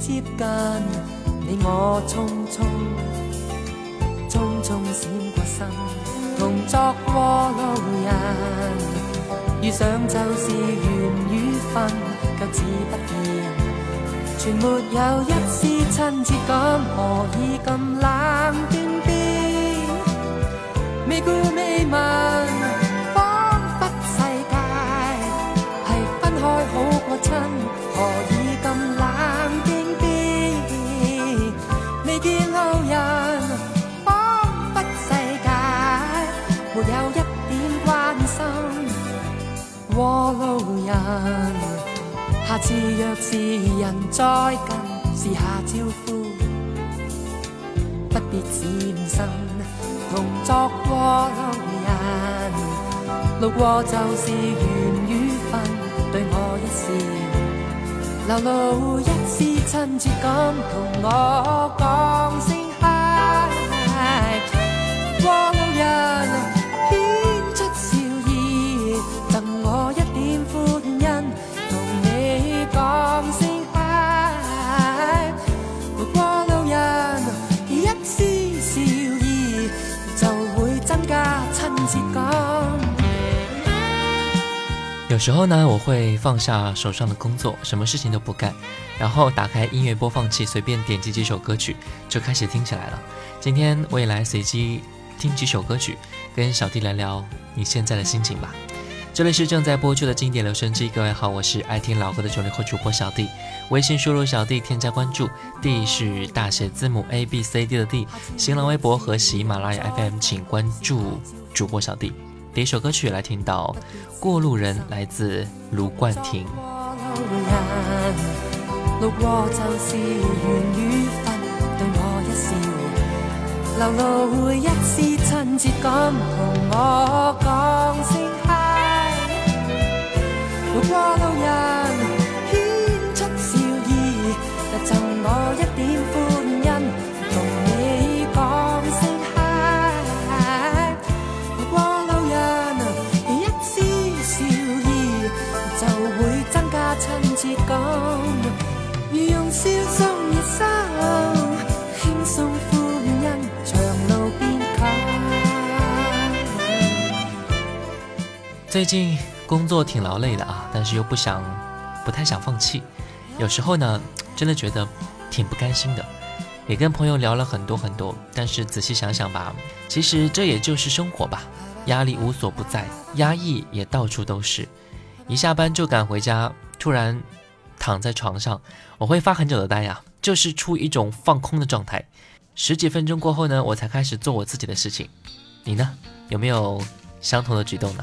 接近你我匆匆，匆匆闪过心，同作过路人。遇上就是缘与份，却似不见，全没有一丝亲切感，何以咁冷冰冰？未顾未问，仿佛世界系分开好过亲，何？下次若是人再近，试下招呼，不必显身，同作过路人。路过就是缘与份，对我一笑，流露一丝亲切感，同我讲声。有时候呢，我会放下手上的工作，什么事情都不干，然后打开音乐播放器，随便点击几首歌曲，就开始听起来了。今天我也来随机听几首歌曲，跟小弟聊聊你现在的心情吧。这里是正在播出的经典留声机，各位好，我是爱听老歌的九零后主播小弟。微信输入小弟添加关注，D 是大写字母 A B C D 的 D。新浪微博和喜马拉雅 FM 请关注主播小弟。点一首歌曲来听到《过路人》，来自卢冠廷。最近工作挺劳累的啊，但是又不想，不太想放弃。有时候呢，真的觉得挺不甘心的。也跟朋友聊了很多很多，但是仔细想想吧，其实这也就是生活吧。压力无所不在，压抑也到处都是。一下班就赶回家，突然躺在床上，我会发很久的呆呀，就是于一种放空的状态。十几分钟过后呢，我才开始做我自己的事情。你呢，有没有相同的举动呢？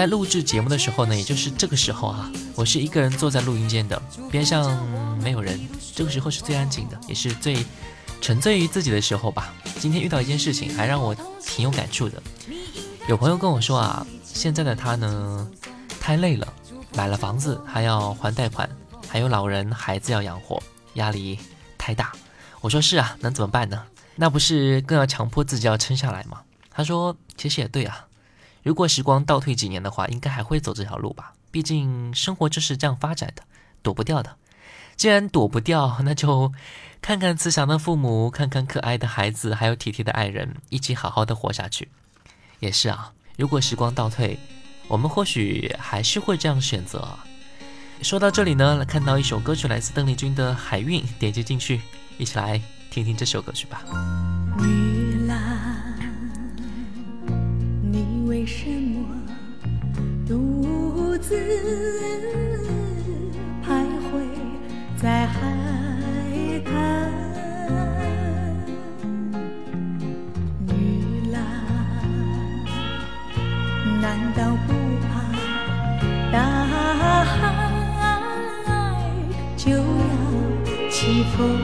在录制节目的时候呢，也就是这个时候啊，我是一个人坐在录音间的边上没有人，这个时候是最安静的，也是最沉醉于自己的时候吧。今天遇到一件事情，还让我挺有感触的。有朋友跟我说啊，现在的他呢，太累了，买了房子还要还贷款，还有老人孩子要养活，压力太大。我说是啊，能怎么办呢？那不是更要强迫自己要撑下来吗？他说其实也对啊。如果时光倒退几年的话，应该还会走这条路吧。毕竟生活就是这样发展的，躲不掉的。既然躲不掉，那就看看慈祥的父母，看看可爱的孩子，还有体贴的爱人，一起好好的活下去。也是啊，如果时光倒退，我们或许还是会这样选择。说到这里呢，看到一首歌曲，来自邓丽君的《海韵》，点击进去，一起来听听这首歌曲吧。你为什么独自徘徊在海滩？女郎，难道不怕大海就要起风？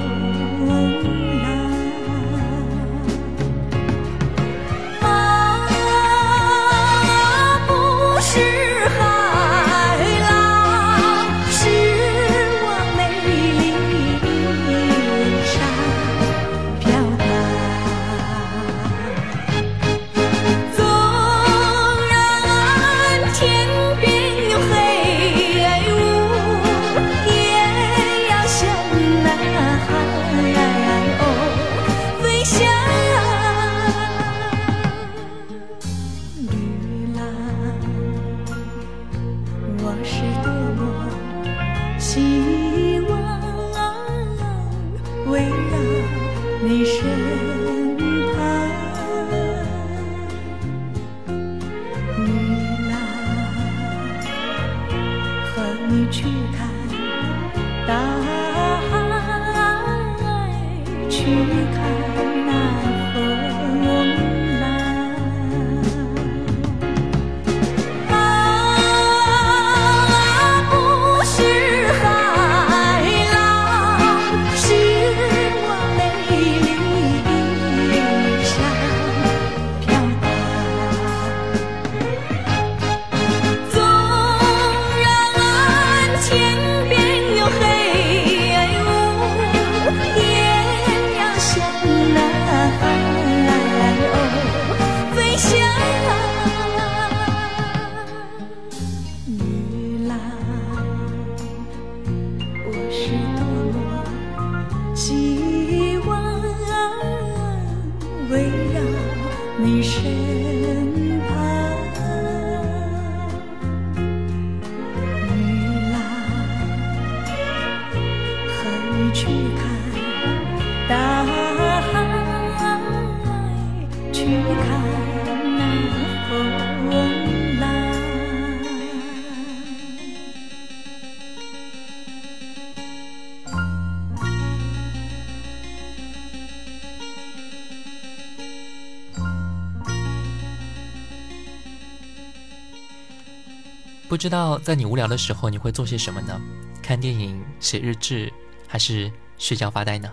知道在你无聊的时候你会做些什么呢？看电影、写日志，还是睡觉发呆呢？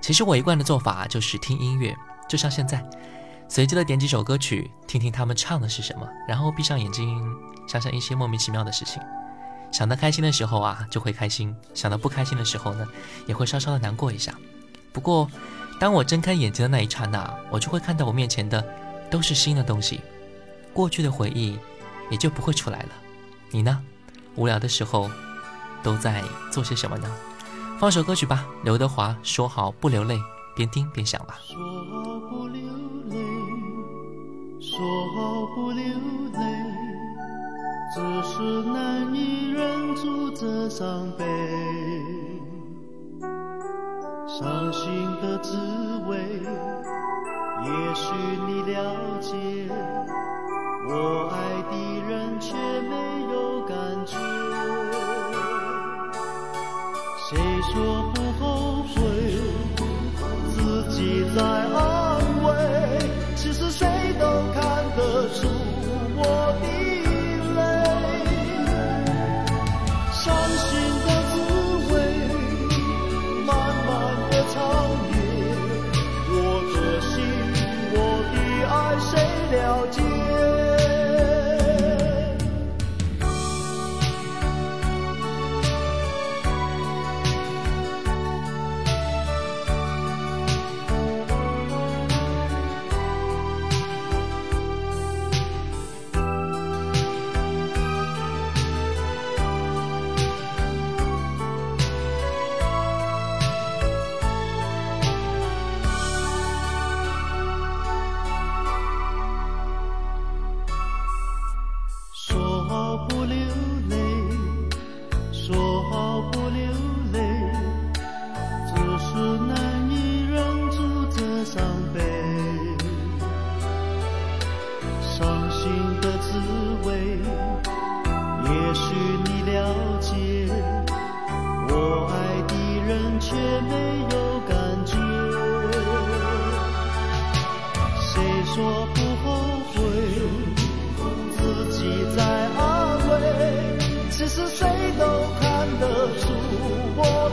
其实我一贯的做法就是听音乐，就像现在，随机的点几首歌曲，听听他们唱的是什么，然后闭上眼睛，想想一些莫名其妙的事情。想得开心的时候啊，就会开心；想得不开心的时候呢，也会稍稍的难过一下。不过，当我睁开眼睛的那一刹那，我就会看到我面前的都是新的东西，过去的回忆也就不会出来了。你呢无聊的时候都在做些什么呢放首歌曲吧刘德华说好不流泪边听边想吧说好不流泪说好不流泪只是难以忍住这伤悲伤心的滋味也许你了解我爱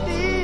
need.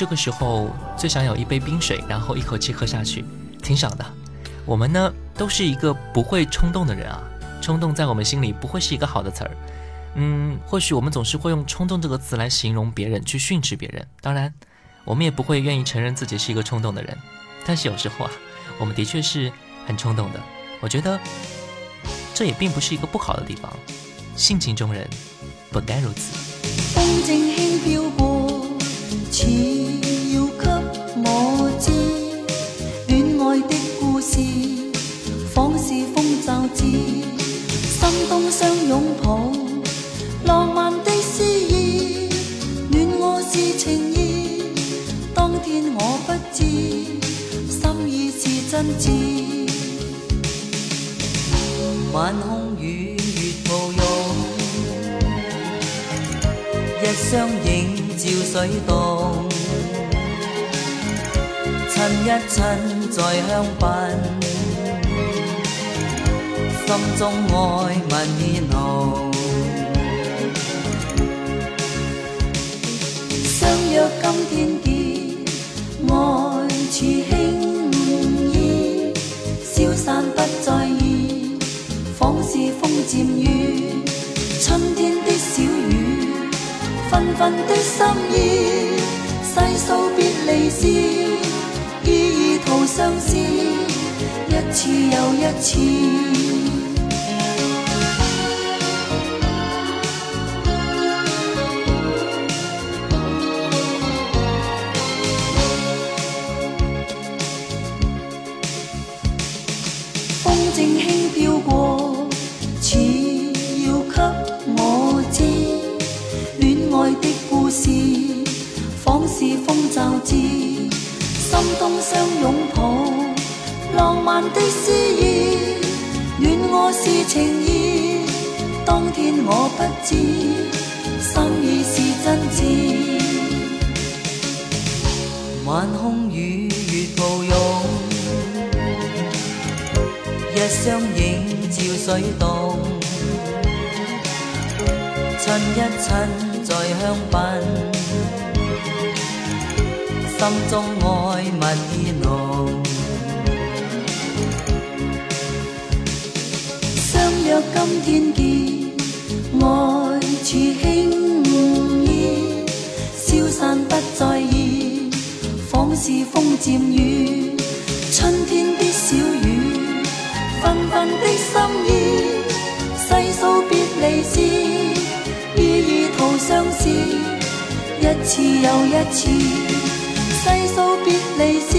这个时候最想有一杯冰水，然后一口气喝下去，挺爽的。我们呢都是一个不会冲动的人啊，冲动在我们心里不会是一个好的词儿。嗯，或许我们总是会用“冲动”这个词来形容别人，去训斥别人。当然，我们也不会愿意承认自己是一个冲动的人。但是有时候啊，我们的确是很冲动的。我觉得这也并不是一个不好的地方，性情中人本该如此。仿是风骤至，心中相拥抱，浪漫的诗意，暖我是情意。当天我不知，心意是真挚。晚空与月抱拥，一相影照水荡。亲一亲，再相伴，心中爱万面浓。相约今天见，爱似轻烟，消散不再见，仿似风渐远。春天的小雨，纷纷的心意，细数别离时。意图相思，一次又一次。风正轻飘过，似要给我知，恋爱的故事，仿似风骤至。心动相拥抱，浪漫的诗意，恋我是情意。当天我不知，心意是真挚。晚空与月抱拥，一双影照水洞，亲一亲再香槟。心中爱蜜意浓，相约今天见，爱似轻烟，消散不在意，仿似风渐远。春天的小雨，纷纷的心意，细数别离事，意依图相思，一次又一次。世数别离事，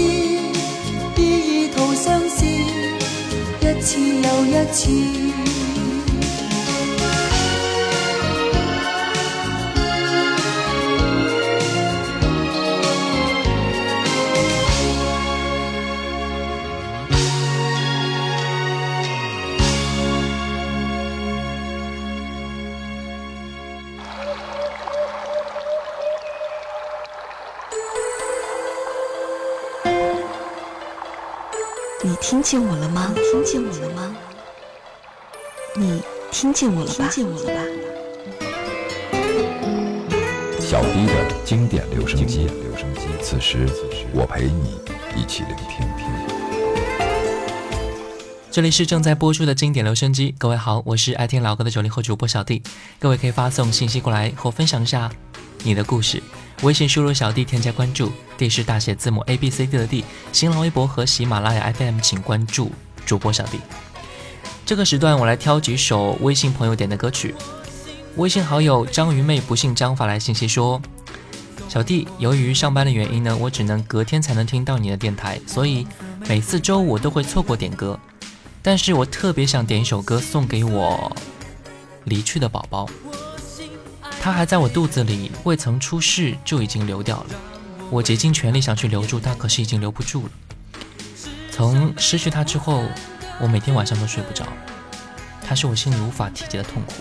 意意图相思，一次又一次。听见我了吗？听见我了吗？你听见我了吧？听见我了吧？小迪的经典留声机，此时此时我陪你一起聆听。这里是正在播出的经典留声机，各位好，我是爱听老歌的九零后主播小弟，各位可以发送信息过来和我分享一下你的故事。微信输入小弟添加关注，d 是大写字母 A B C D 的 D，新浪微博和喜马拉雅 FM 请关注主播小弟。这个时段我来挑几首微信朋友点的歌曲。微信好友章鱼妹不幸张发来信息说：“小弟，由于上班的原因呢，我只能隔天才能听到你的电台，所以每次周五都会错过点歌。但是我特别想点一首歌送给我离去的宝宝。”他还在我肚子里，未曾出世就已经流掉了。我竭尽全力想去留住他，可是已经留不住了。从失去他之后，我每天晚上都睡不着。他是我心里无法提及的痛苦，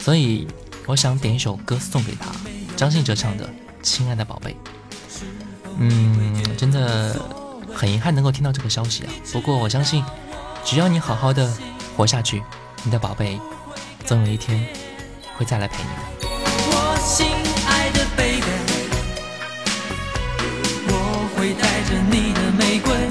所以我想点一首歌送给他，张信哲唱的《亲爱的宝贝》。嗯，真的很遗憾能够听到这个消息啊。不过我相信，只要你好好的活下去，你的宝贝总有一天会再来陪你的。心爱的 baby，我会带着你的玫瑰。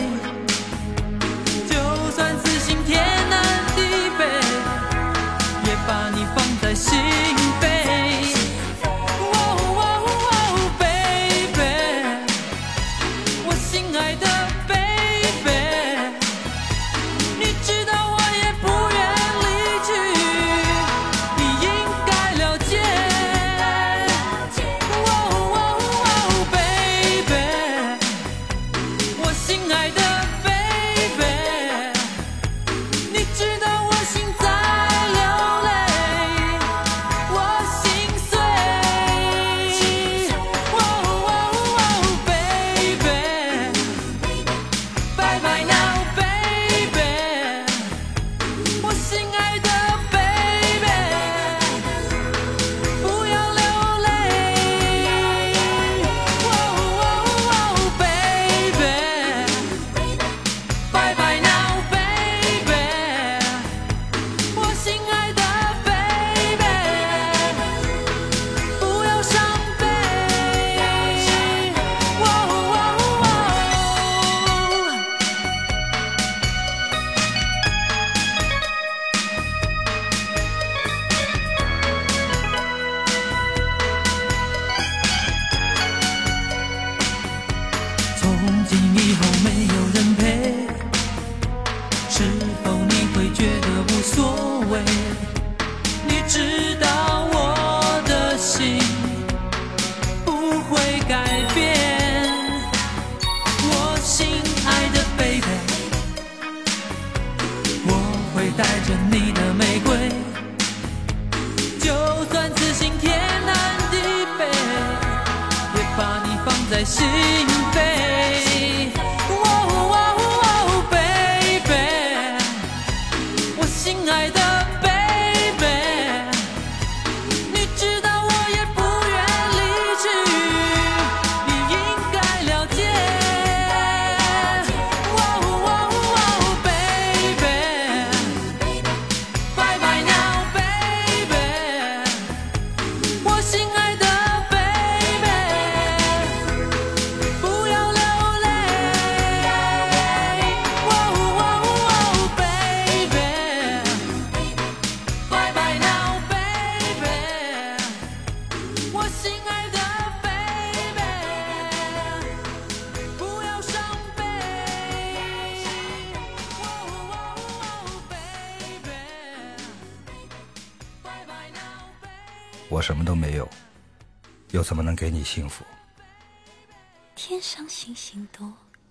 幸福。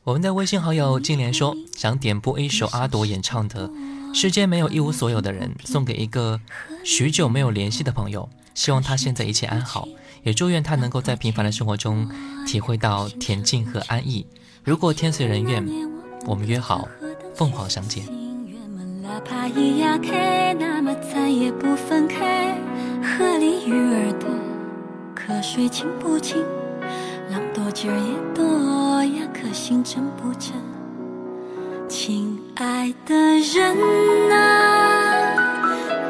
我们的微信好友静莲说，想点播一首阿朵演唱的《世间没有一无所有的人》，送给一个许久没有联系的朋友，希望他现在一切安好，也祝愿他能够在平凡的生活中体会到恬静和安逸。如果天随人愿，我们约好凤凰相见。河水清不清，浪多劲儿也多呀。可心真不真，亲爱的人啊，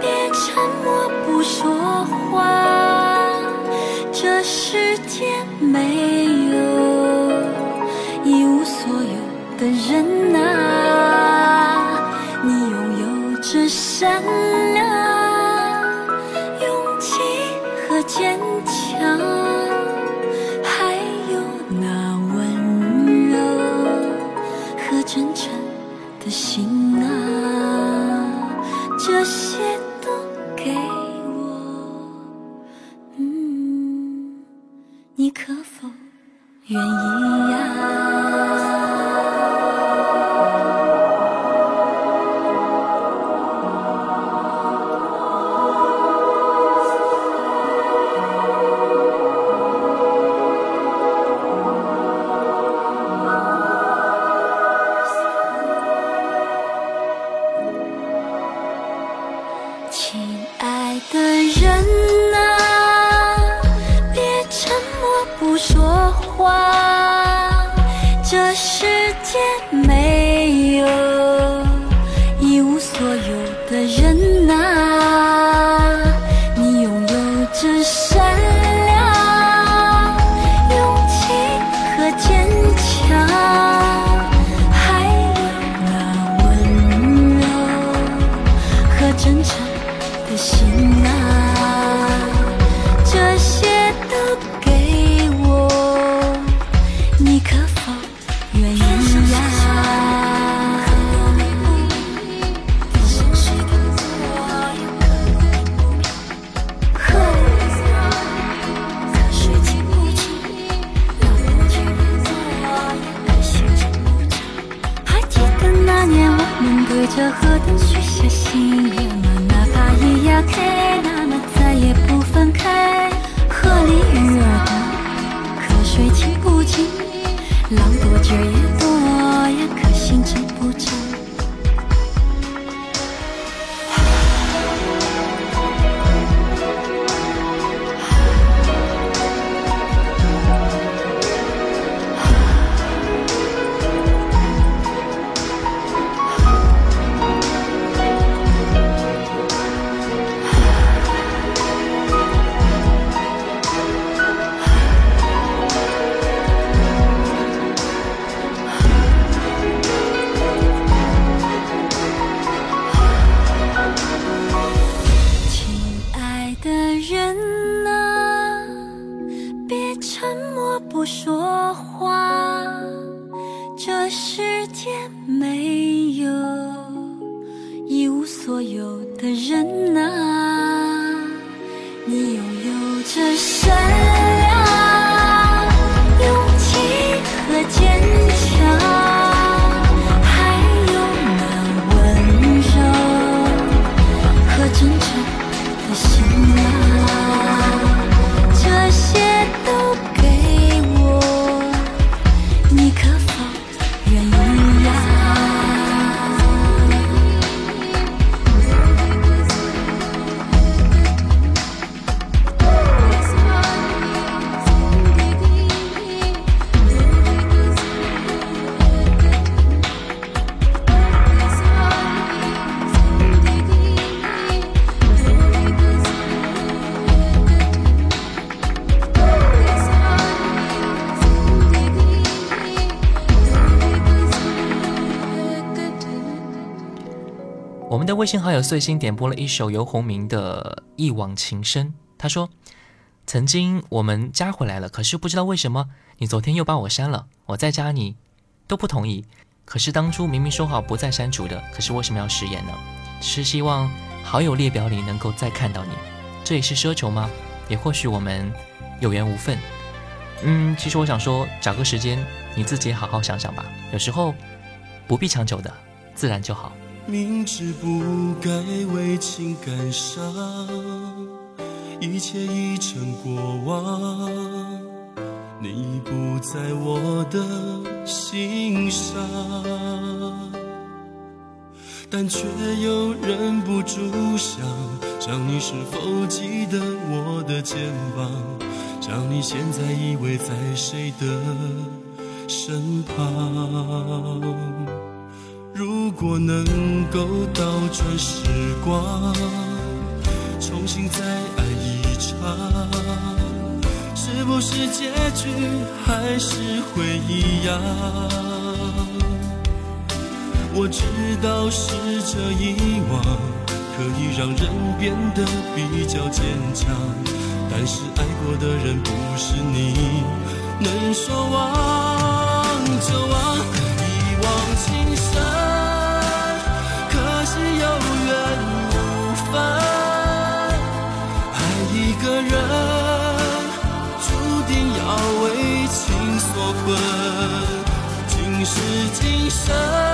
别沉默不说话。这世界没有一无所有的人啊，你拥有着善良。愿意。对着河灯许下心愿，哪怕咿呀开，哪怕再也不分开。河里鱼儿多，可水清不清；浪多劲也多呀，可心真不真？微信好友碎心点播了一首游鸿明的《一往情深》。他说：“曾经我们加回来了，可是不知道为什么你昨天又把我删了。我再加你，都不同意。可是当初明明说好不再删除的，可是为什么要食言呢？是希望好友列表里能够再看到你，这也是奢求吗？也或许我们有缘无分。嗯，其实我想说，找个时间你自己好好想想吧。有时候不必强求的，自然就好。”明知不该为情感伤，一切已成过往，你已不在我的心上，但却又忍不住想，想你是否记得我的肩膀，想你现在依偎在谁的身旁。如果能够倒转时光，重新再爱一场，是不是结局还是会一样？我知道试着遗忘可以让人变得比较坚强，但是爱过的人不是你能说忘就忘。人注定要为情所困，今世今生。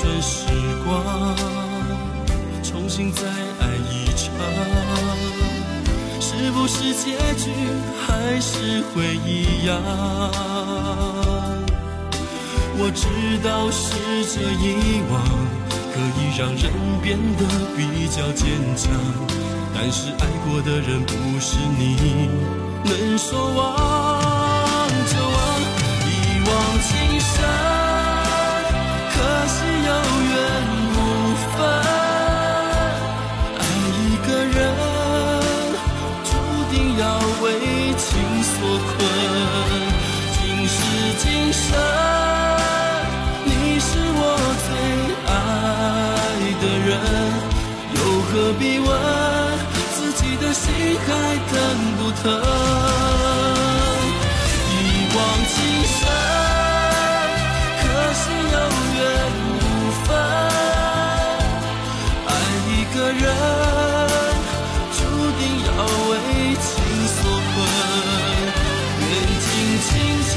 转时光，重新再爱一场，是不是结局还是会一样？我知道试着遗忘可以让人变得比较坚强，但是爱过的人不是你能说忘就忘，一往情深。是有缘无分，爱一个人注定要为情所困。今世今生，你是我最爱的人，又何必问自己的心还疼不疼？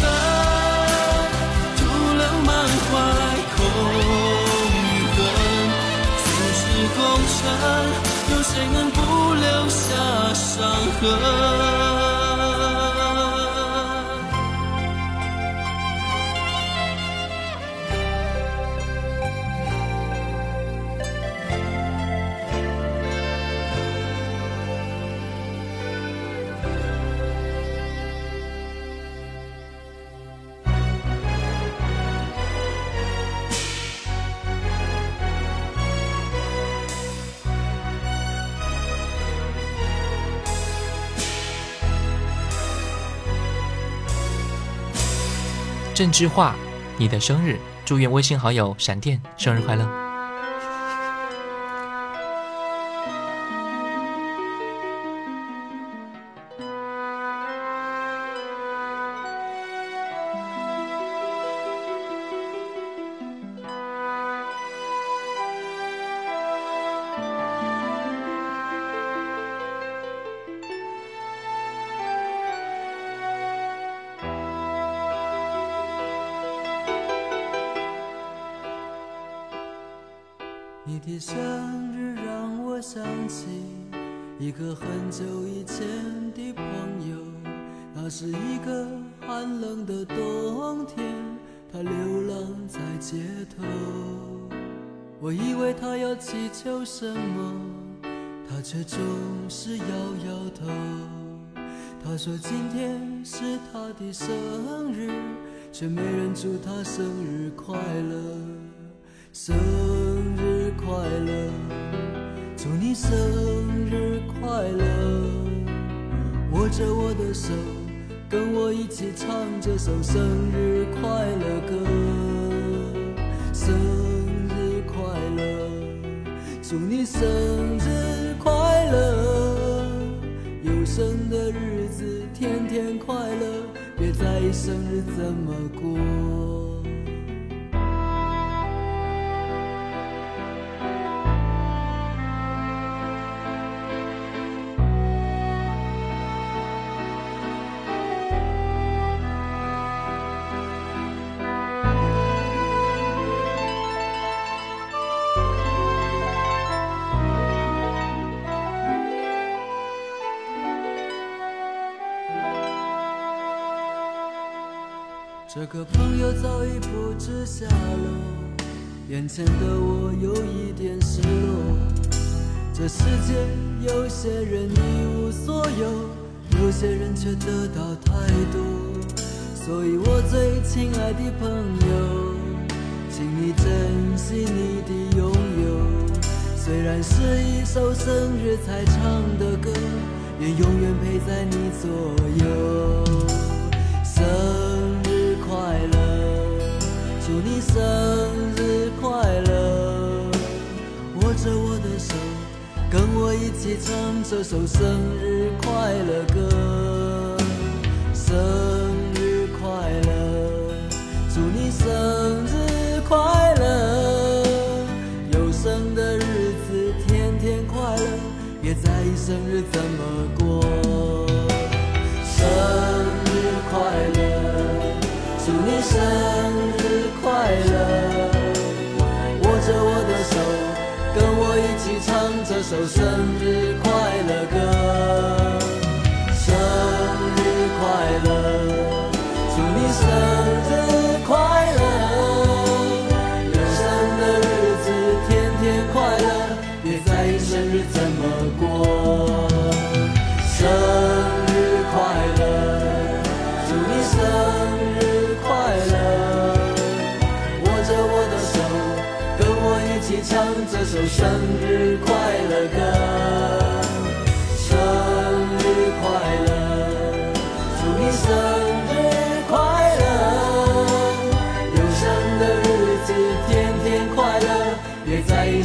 叹，徒留满怀空恨，此世红尘，有谁能不留下伤痕？郑智化。你的生日，祝愿微信好友闪电生日快乐。你的生日让我想起一个很久以前的朋友，那是一个寒冷的冬天，他流浪在街头。我以为他要祈求什么，他却总是摇摇头。他说今天是他的生日，却没人祝他生日快乐。生日。快乐，祝你生日快乐！握着我的手，跟我一起唱这首生日快乐歌。生日快乐，祝你生日快乐！有生的日子天天快乐，别在意生日怎么过。这个朋友早已不知下落，眼前的我有一点失落。这世界有些人一无所有，有些人却得到太多。所以我最亲爱的朋友，请你珍惜你的拥有。虽然是一首生日才唱的歌，愿永远陪在你左右。生。祝你生日快乐！握着我的手，跟我一起唱这首生日快乐歌。生日快乐，祝你生日快乐！有生的日子天天快乐，别在意生日怎么过。生日快乐，祝你生。so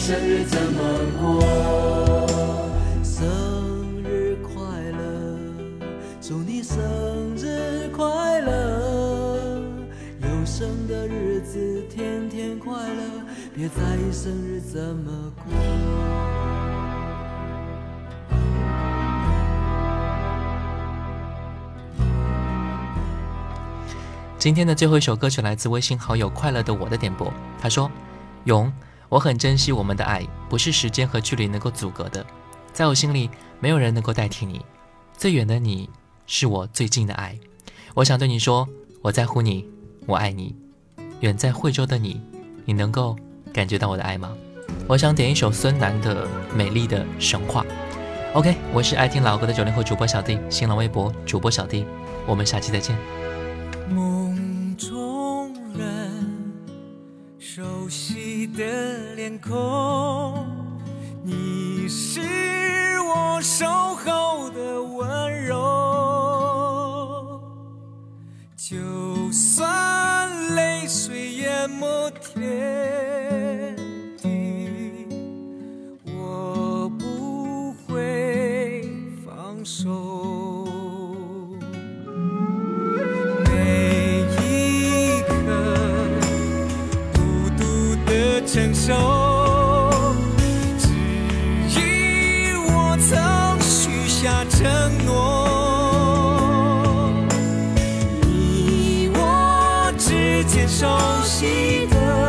生日怎么过？生日快乐！祝你生日快乐！有生的日子天天快乐，别在意生日怎么过。今天的最后一首歌曲来自微信好友“快乐的我”的点播，他说：“勇。”我很珍惜我们的爱，不是时间和距离能够阻隔的，在我心里没有人能够代替你，最远的你是我最近的爱，我想对你说，我在乎你，我爱你，远在惠州的你，你能够感觉到我的爱吗？我想点一首孙楠的《美丽的神话》。OK，我是爱听老歌的九零后主播小弟，新浪微博主播小弟，我们下期再见。的脸孔，你是我守候的温柔。就算泪水淹没天地，我不会放手。只因我曾许下承诺，你我之间熟悉的。